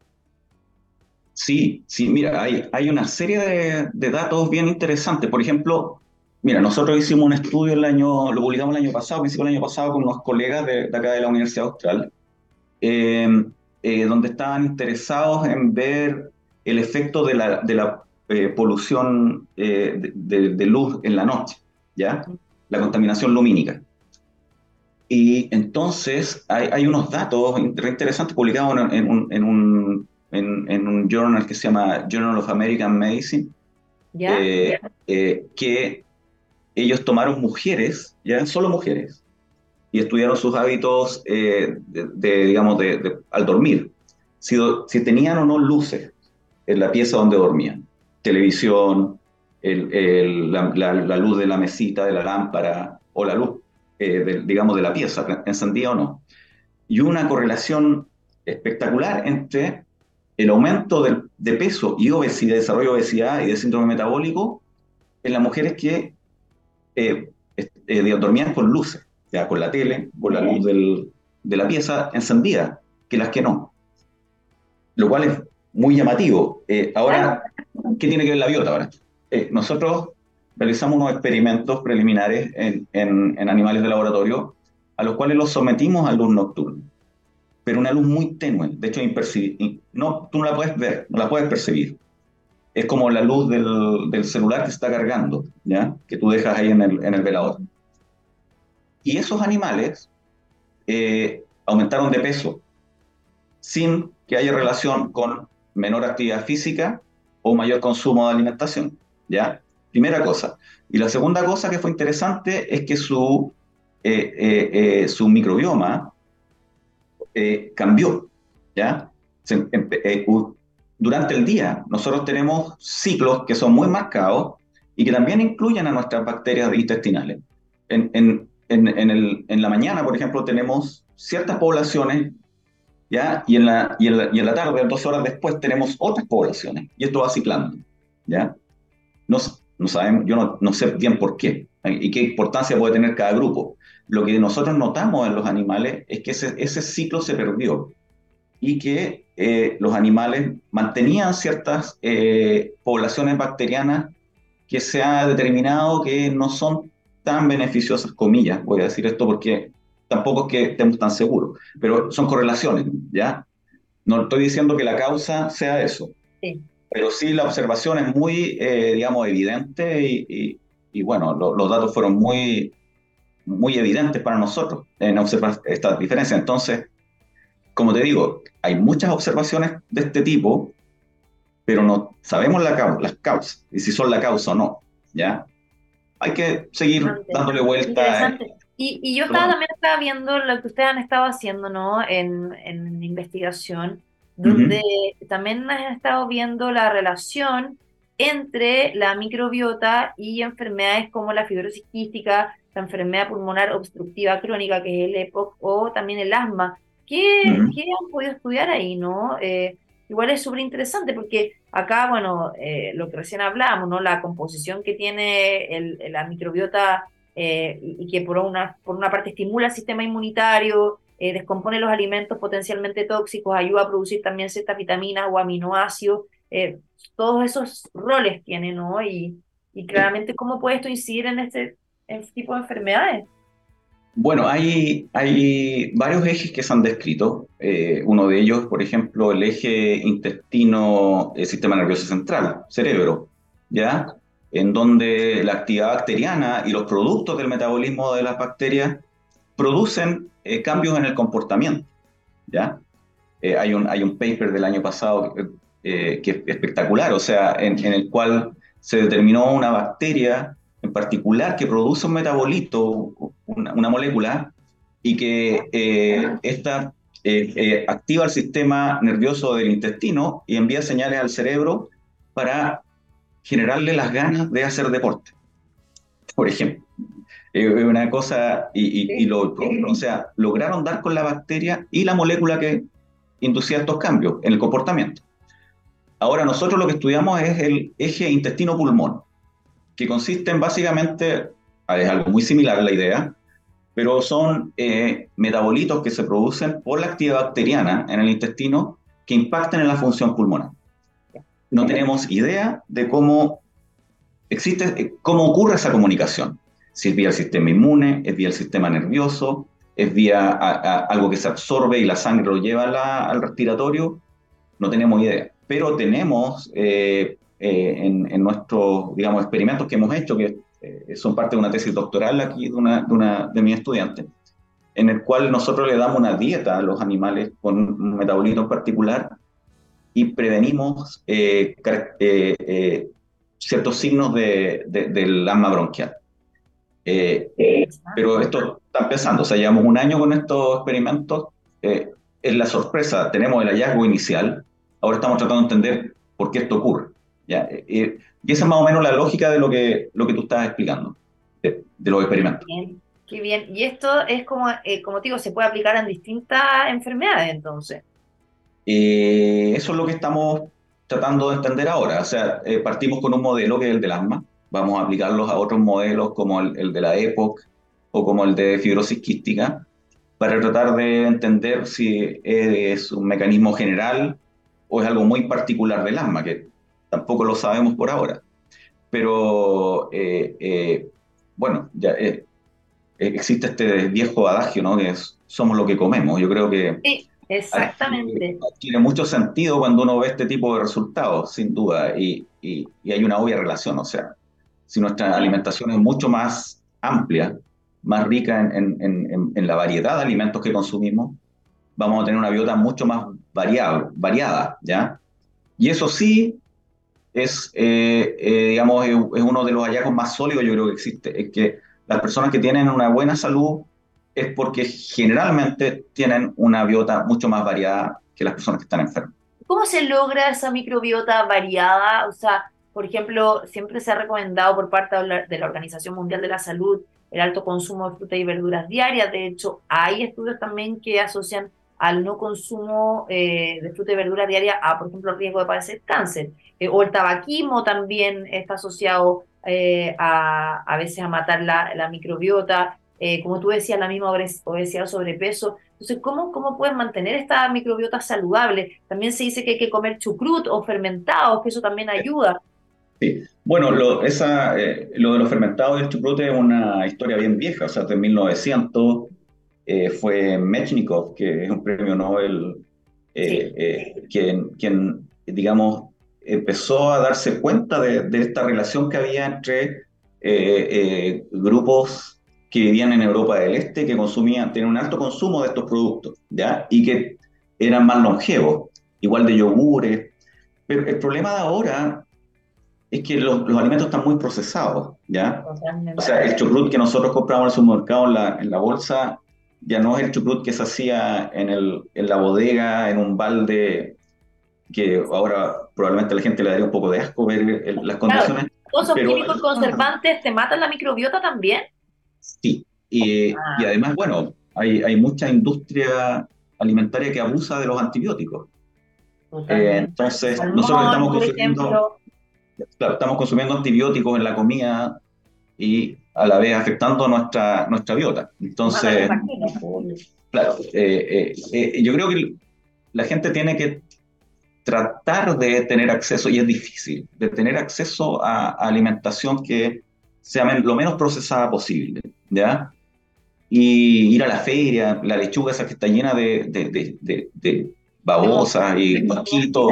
S3: Sí, sí, mira, hay, hay una serie de, datos bien interesantes. Por ejemplo, mira, nosotros hicimos un estudio el año, lo publicamos el año pasado, principio del año pasado, con unos colegas de, de acá de la Universidad Austral. Eh, eh, donde estaban interesados en ver el efecto de la, de la eh, polución eh, de, luz en la noche, ¿ya? La contaminación lumínica. Y entonces hay, hay unos datos interesantes publicados en, un, en, un, en, un journal que se llama Journal of American Medicine, eh, eh, que ellos tomaron mujeres, ya solo mujeres, y estudiaron sus hábitos de, digamos, de, al dormir, si, si tenían o no luces en la pieza donde dormían, televisión, el, la, luz de la mesita, de la lámpara, o la luz, digamos, de la pieza, encendía o no. Y una correlación espectacular entre el aumento de, peso y obesidad, desarrollo de obesidad y de síndrome metabólico en las mujeres que eh, eh, dormían con luces, ya con la tele, con la luz de la pieza encendida, que las que no. Lo cual es muy llamativo. Eh, ahora, ¿qué tiene que ver la biota ahora? nosotros realizamos unos experimentos preliminares en, en animales de laboratorio a los cuales los sometimos a luz nocturna pero una luz muy tenue, de hecho No, tú no la puedes ver, no la puedes percibir. Es como la luz del, del celular que está cargando, ¿ya? que tú dejas ahí en el, en el velador. Y esos animales eh, aumentaron de peso sin que haya relación con menor actividad física o mayor consumo de alimentación. ¿ya? Primera cosa. Y la segunda cosa que fue interesante es que su, eh, eh, su microbioma eh, cambió. ¿ya? Eh, durante el día nosotros tenemos ciclos que son muy marcados y que también incluyen a nuestras bacterias intestinales. En, en, en, el, en la mañana, por ejemplo, tenemos ciertas poblaciones ¿ya? Y, en la, y, en la, y en la tarde, dos horas después, tenemos otras poblaciones. Y esto va ciclando. ¿ya? No, no sabemos, yo no, no, sé bien por qué y qué importancia puede tener cada grupo. Lo que nosotros notamos en los animales es que ese, ese ciclo se perdió y que eh, los animales mantenían ciertas eh, poblaciones bacterianas que se ha determinado que no son tan beneficiosas, comillas, voy a decir esto porque tampoco es que estemos tan seguros, pero son correlaciones, ¿ya? No estoy diciendo que la causa sea eso, sí. pero sí la observación es muy, eh, digamos, evidente y, y, bueno, los datos fueron muy, muy evidentes para nosotros en observar esta diferencia. Entonces, como te digo, hay muchas observaciones de este tipo, pero no sabemos la, las causas y si son la causa o no. ¿ya? Hay que seguir dándole vuelta.
S1: Y, y, yo estaba, también estaba viendo lo que ustedes han estado haciendo ¿no? en, en investigación, donde también han estado viendo la relación entre la microbiota y enfermedades como la fibrosis quística, la enfermedad pulmonar obstructiva crónica, que es el EPOC, o también el asma. ¿Qué, ¿qué han podido estudiar ahí, no? Eh, igual es súper interesante porque acá, bueno, eh, lo que recién hablábamos, ¿no? La composición que tiene el, la microbiota eh, y, que por una, por una parte estimula el sistema inmunitario, descompone los alimentos potencialmente tóxicos, ayuda a producir también ciertas vitaminas o aminoácidos, todos esos roles tiene, ¿no? Y, y claramente cómo puede esto incidir en este tipo de enfermedades?
S3: Bueno, hay, varios ejes que se han descrito. Eh, uno de ellos, por ejemplo, el eje intestino-sistema eh, nervioso central, cerebro, ¿ya? En donde la actividad bacteriana y los productos del metabolismo de las bacterias producen eh, cambios en el comportamiento, ¿ya? hay, un, hay un paper del año pasado que es espectacular, o sea, en el cual se determinó una bacteria en particular que produce un metabolito, una, molécula, y que eh, esta eh, eh, activa el sistema nervioso del intestino y envía señales al cerebro para generarle las ganas de hacer deporte, por ejemplo. Es una cosa, y, lo, o sea, lograron dar con la bacteria y la molécula que inducía estos cambios en el comportamiento. Ahora nosotros lo que estudiamos es el eje intestino-pulmón que consisten básicamente, es algo muy similar a la idea, pero son eh, metabolitos que se producen por la actividad bacteriana en el intestino que impactan en la función pulmonar. No tenemos idea de cómo existe, eh, cómo ocurre esa comunicación. Si es vía el sistema inmune, es vía el sistema nervioso, es vía algo que se absorbe y la sangre lo lleva al respiratorio, no tenemos idea. Pero tenemos eh, eh, en, nuestros, digamos, experimentos que hemos hecho, que eh, son parte de una tesis doctoral aquí de una, de una de mis estudiantes, en el cual nosotros le damos una dieta a los animales con un metabolito en particular y prevenimos eh, eh, eh, ciertos signos de, del asma bronquial. pero esto está empezando, o sea, llevamos un año con estos experimentos. es la sorpresa, tenemos el hallazgo inicial, ahora estamos tratando de entender por qué esto ocurre. ¿Ya? y esa es más o menos la lógica de lo que, lo que tú estás explicando, de, los experimentos.
S1: Bien, qué bien. Y esto es como, como te digo, se puede aplicar en distintas enfermedades entonces.
S3: Eh, eso es lo que estamos tratando de entender ahora. O sea, eh, partimos con un modelo que es el del asma, vamos a aplicarlos a otros modelos como el, de la EPOC o como el de fibrosis quística, para tratar de entender si es un mecanismo general o es algo muy particular del asma, que tampoco lo sabemos por ahora. Pero eh, bueno, ya existe este viejo adagio, ¿no? Que es, somos lo que comemos. Yo creo que
S1: Exactamente.
S3: Tiene mucho sentido cuando uno ve este tipo de resultados, sin duda, y, y, hay una obvia relación. O sea, si nuestra alimentación es mucho más amplia, más rica en, en, en, la variedad de alimentos que consumimos, vamos a tener una biota mucho más variable, variada, ¿ya? Y eso sí es, eh, eh, digamos, es uno de los hallazgos más sólidos yo creo que existe, es que las personas que tienen una buena salud es porque generalmente tienen una biota mucho más variada que las personas que están enfermas.
S1: ¿Cómo se logra esa microbiota variada? O sea, por ejemplo, siempre se ha recomendado por parte de la Organización Mundial de la Salud el alto consumo de frutas y verduras diarias. De hecho, hay estudios también que asocian al no consumo eh, de fruta y verdura diaria a, por ejemplo, el riesgo de padecer cáncer. Eh, o el tabaquismo también está asociado eh, a, a veces a matar la, la microbiota. Como tú decías, la misma obesidad sobrepeso. Entonces, ¿cómo, ¿cómo pueden mantener esta microbiota saludable? También se dice que hay que comer chucrut o fermentados, que eso también ayuda.
S3: Sí, bueno, lo, esa, eh, lo de los fermentados y el chucrut es una historia bien vieja, o sea, de 1900 eh, fue Mechnikov, que es un premio Nobel, quien, quien, digamos, empezó a darse cuenta de, de esta relación que había entre grupos que vivían en Europa del Este, que consumían, tenían un alto consumo de estos productos, ¿ya? Y que eran más longevos, igual de yogures. Pero el problema de ahora es que los, alimentos están muy procesados, ¿ya? O sea, el chucrut que nosotros compramos en el supermercado, en la, en la bolsa, ya no es el chucrut que se hacía en, el, en la bodega, en un balde, que ahora probablemente a la gente le daría un poco de asco ver las condiciones.
S1: ¿Todos esos químicos conservantes te matan la microbiota también?
S3: Sí, y, ah. y además, bueno, hay, hay, mucha industria alimentaria que abusa de los antibióticos. Eh, entonces, nosotros estamos consumiendo, estamos consumiendo antibióticos en la comida y a la vez afectando nuestra, nuestra biota. Entonces, claro, eh, eh, yo creo que la gente tiene que tratar de tener acceso, y es difícil, de tener acceso a alimentación que sea lo menos procesada posible, ¿ya? Y ir a la feria, la lechuga esa que está llena de, de, de, de babosas y mosquitos,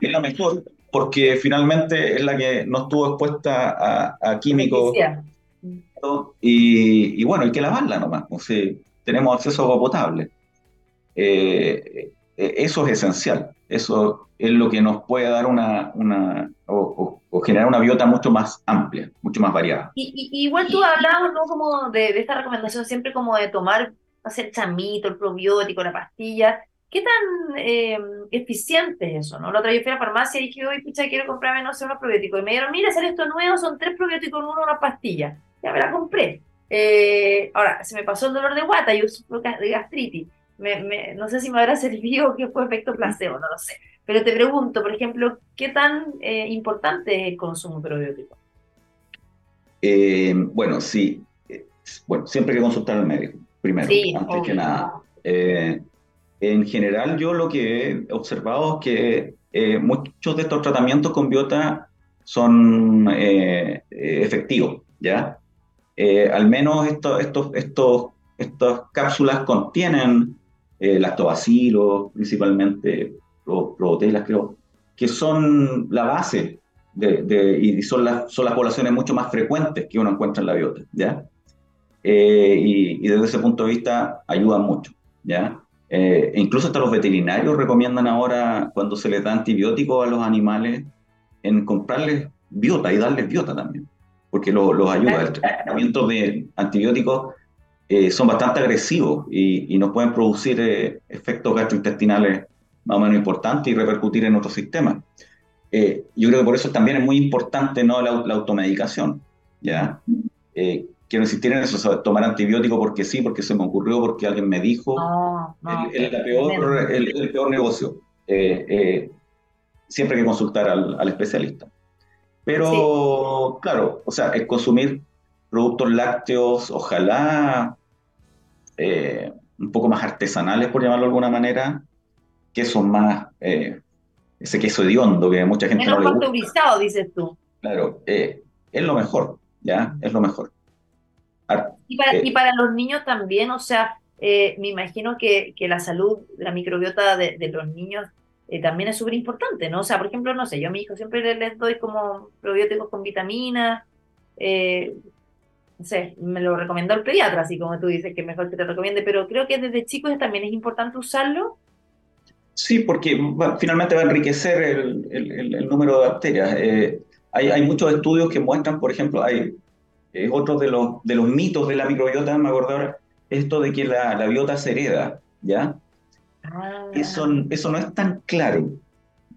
S3: es la mejor, porque finalmente es la que no estuvo expuesta a, químicos. Y, bueno, hay que lavarla nomás, o sea, tenemos acceso a agua potable. Eh, eh, eso es esencial, eso es lo que nos puede dar una, una o, generar una biota mucho más amplia, mucho más variada.
S1: Y, igual tú hablabas, ¿no? Como de, esta recomendación siempre como de tomar, hacer chamito, el probiótico, la pastilla. ¿Qué tan eh, eficiente es eso, no? La otra vez fui a la farmacia y dije, oye, pucha, quiero comprarme, no sé, unos probióticos. Y me dijeron, mira, sale esto nuevo, son tres probióticos en uno, una pastilla. Ya me la compré. Eh, ahora, se me pasó el dolor de guata, yo sufro de gastritis. Me, no sé si me habrá servido o qué fue efecto placebo, no lo sé. Pero te pregunto, por ejemplo, ¿qué tan eh, importante es el consumo probiótico?
S3: Eh, bueno, sí. Bueno, siempre hay que consultar al médico, primero, antes que nada. en general, yo lo que he observado es que muchos de estos tratamientos con biota son efectivos, ¿ya? Al menos estos, estos, estos, estas cápsulas contienen lactobacilos, principalmente proteínas, creo, que son la base de, y son las, son las poblaciones mucho más frecuentes que uno encuentra en la biota, ¿ya? Eh, y, desde ese punto de vista ayudan mucho, ¿ya? Eh, incluso hasta los veterinarios recomiendan ahora, cuando se les da antibióticos a los animales, en comprarles biota y darles biota también, porque los ayuda. El tratamiento de antibióticos eh, son bastante agresivos y, nos pueden producir eh, efectos gastrointestinales más o menos importantes y repercutir en otros sistemas. Eh, yo creo que por eso también es muy importante ¿no? la, automedicación. ¿ya? quiero insistir en eso, tomar antibiótico porque sí, porque se me ocurrió, porque alguien me dijo. es el, peor, el, peor negocio. siempre hay que consultar al, al especialista. Pero, claro, o sea, es consumir productos lácteos, ojalá eh, un poco más artesanales, por llamarlo de alguna manera, quesos más, eh, ese queso hediondo que mucha gente
S1: Menos no le gusta. dices tú.
S3: Claro, eh, es lo mejor, ¿ya? Es lo mejor.
S1: y, para, y para los niños también, o sea, me imagino que, que, la salud, la microbiota de, de los niños también es súper importante, ¿no? O sea, por ejemplo, no sé, yo a mi hijo siempre les doy como probióticos con vitaminas, eh, no sé, me lo recomendó el pediatra, así como tú dices, que mejor que te recomiende, pero creo que desde chicos también es importante usarlo.
S3: Sí, porque finalmente va a enriquecer el, el, número de bacterias. Eh, hay, hay, muchos estudios que muestran, por ejemplo, hay eh, otro de los, de los mitos de la microbiota, me acuerdo esto de que la, la biota se hereda, ¿ya? Ah. Eso, eso no es tan claro.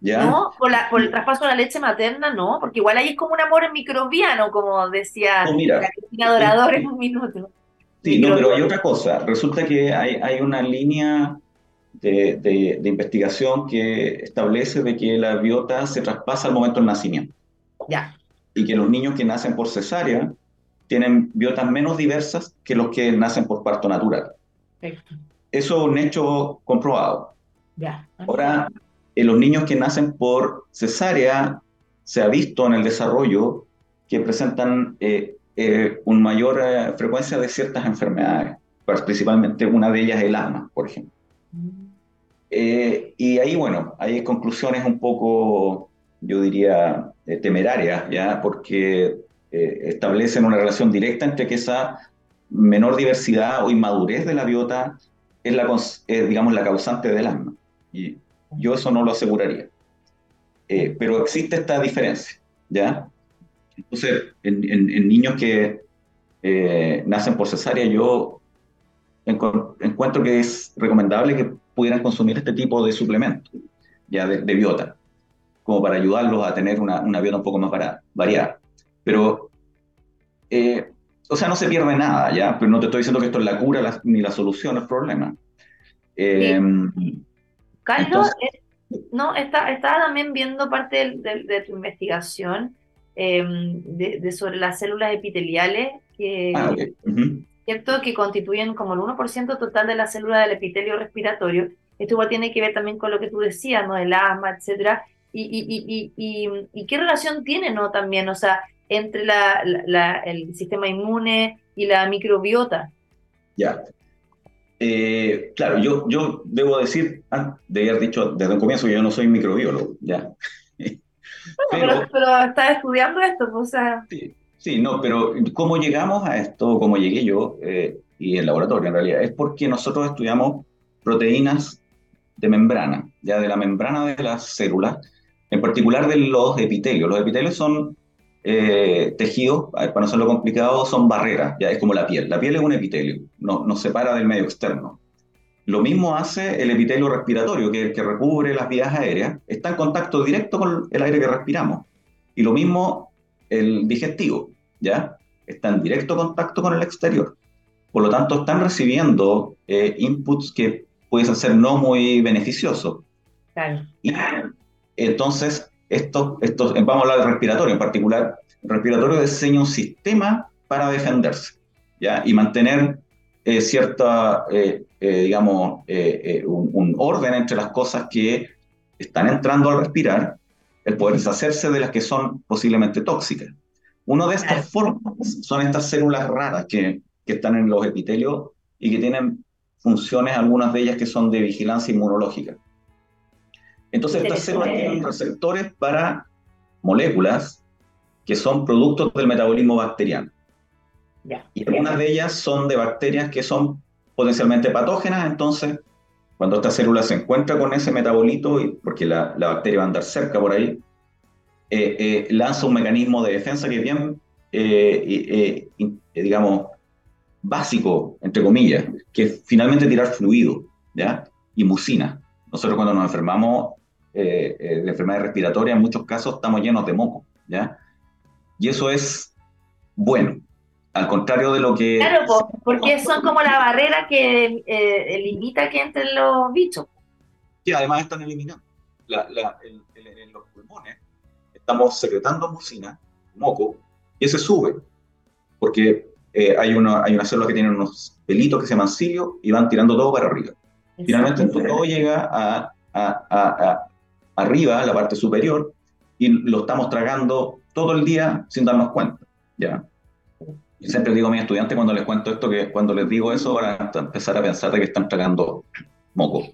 S1: No, por, la, por el traspaso de la leche materna, no, porque igual ahí es como un amor microbiano, como decía
S3: no, mira,
S1: la Dorador en un minuto.
S3: Sí, no, pero hay otra cosa. Resulta que hay, hay una línea de, de, investigación que establece de que la biota se traspasa al momento del nacimiento.
S1: Ya.
S3: Y que los niños que nacen por cesárea tienen biotas menos diversas que los que nacen por parto natural. Perfecto. Eso es un hecho comprobado.
S1: Ya.
S3: Ahora, en los niños que nacen por cesárea se ha visto en el desarrollo que presentan eh, eh, una mayor eh, frecuencia de ciertas enfermedades, principalmente una de ellas el asma, por ejemplo. Mm. y ahí, bueno, hay conclusiones un poco, yo diría, temerarias, ¿ya? Porque establecen una relación directa entre que esa menor diversidad o inmadurez de la biota es, la, digamos, la causante del asma. Y yo eso no lo aseguraría. Eh, pero existe esta diferencia, ¿ya? Entonces, en, niños que eh, nacen por cesárea, yo encuentro que es recomendable que pudieran consumir este tipo de suplementos, ya de, biota, como para ayudarlos a tener una, una biota un poco más variada. Pero, eh, o sea, no se pierde nada, ¿ya? Pero no te estoy diciendo que esto es la cura ni la solución al problema.
S1: Carlos, eh, no, está, estaba también viendo parte de, tu investigación em, de, sobre las células epiteliales, que, ah, ¿cierto? que constituyen como el 1% total de las células del epitelio respiratorio. Esto igual tiene que ver también con lo que tú decías, ¿no? El asma, etcétera. Y, y, y, y, qué relación tiene, ¿no? También, o sea, entre la, el sistema inmune y la microbiota.
S3: Ya, eh, claro, yo, yo debo decir, ah, de haber dicho desde el comienzo que yo no soy microbiólogo, ya.
S1: pero, pero, estás estudiando esto, o sea.
S3: Sí, sí, no, pero cómo llegamos a esto, cómo llegué yo, eh, y el laboratorio en realidad, es porque nosotros estudiamos proteínas de membrana, ya de la membrana de las células, en particular de los epitelios. Los epitelios son eh, tejidos, para no hacerlo complicado, son barreras, ya es como la piel. La piel es un epitelio, no, nos separa del medio externo. Lo mismo hace el epitelio respiratorio, que, que recubre las vías aéreas, está en contacto directo con el aire que respiramos. Y lo mismo el digestivo, ¿ya? Está en directo contacto con el exterior. Por lo tanto, están recibiendo eh, inputs que pueden ser no muy beneficiosos.
S1: Claro.
S3: Y entonces, esto, esto, vamos a hablar de respiratorio en particular, el respiratorio diseña un sistema para defenderse ¿ya? y mantener eh, cierta, eh, eh, digamos, un, orden entre las cosas que están entrando al respirar, el poder deshacerse de las que son posiblemente tóxicas. Una de estas formas son estas células raras que, que están en los epitelios y que tienen funciones, algunas de ellas que son de vigilancia inmunológica. Entonces, estas células tienen receptores para moléculas que son productos del metabolismo bacteriano. Y algunas de ellas son de bacterias que son potencialmente patógenas, entonces Cuando esta célula se encuentra con ese metabolito, porque la, la bacteria va a andar cerca por ahí, eh, eh, lanza un mecanismo de defensa que es bien, eh, digamos, básico, entre comillas, que es finalmente tirar fluido, ¿ya? Y mucina. Nosotros cuando nos enfermamos de enfermedad respiratoria, en muchos casos estamos llenos de moco, ¿ya? Y eso es bueno, al contrario de lo que...
S1: Claro, porque son como la barrera que limita que entren los bichos.
S3: Sí, además están eliminando. en los pulmones estamos secretando mucina, moco, y ese sube, porque eh, hay, una, hay una célula que tiene unos pelitos que se llaman cilios y van tirando todo para arriba. Finalmente todo llega a, a, arriba, a la parte superior, y lo estamos tragando todo el día sin darnos cuenta. ¿ya? Y siempre digo a mis estudiantes cuando les cuento esto que cuando les digo eso van a empezar a pensar de que están tragando moco.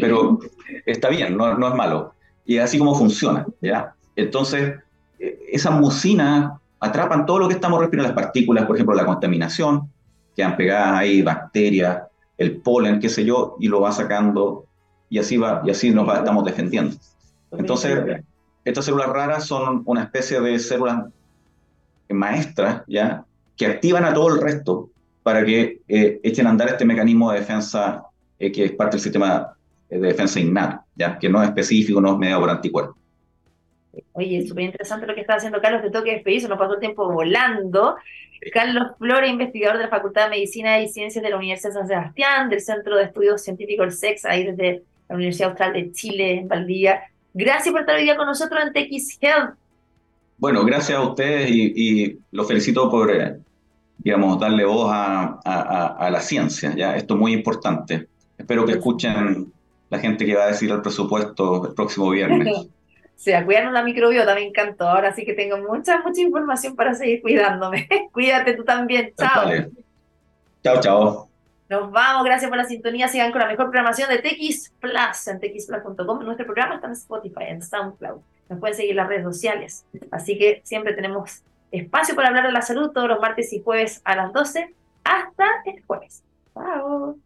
S3: Pero está bien, no, no es malo. Y así como funciona, ¿ya? Entonces, eh, esas mucinas atrapan todo lo que estamos respirando, las partículas, por ejemplo, la contaminación, quedan pegadas ahí, bacterias, el polen, qué sé yo, y lo va sacando, y así va, y así nos estamos defendiendo. Entonces, estas células raras son una especie de células maestras, ¿ya? que activan a todo el resto para que eh, echen a andar este mecanismo de defensa eh, que es parte del sistema de defensa innato, ¿ya? que no es específico, no es mediado por anticuerpos.
S1: Oye, súper interesante lo que está haciendo Carlos, te toque despedir, se nos pasó el tiempo volando. Carlos Flores, investigador de la Facultad de Medicina y Ciencias de la Universidad de San Sebastián, del Centro de Estudios Científicos del SEX, ahí desde la Universidad Austral de Chile, en Valdivia. Gracias por estar hoy día con nosotros en TX Health.
S3: Bueno, gracias a ustedes y, y los felicito por, eh, digamos, darle voz a, a, la ciencia. ¿ya? Esto es muy importante. Espero que escuchen la gente que va a decir el presupuesto el próximo viernes.
S1: sea, cuidarnos la microbiota, me encantó. Ahora sí que tengo mucha, mucha información para seguir cuidándome. Cuídate tú también. Chao.
S3: Chao, chao.
S1: Nos vamos, gracias por la sintonía. Sigan con la mejor programación de TX Plus en txplus.com. Nuestro programa está en Spotify, en SoundCloud. Nos pueden seguir en las redes sociales. Así que siempre tenemos espacio para hablar de la salud todos los martes y jueves a las 12 hasta el jueves. Chao.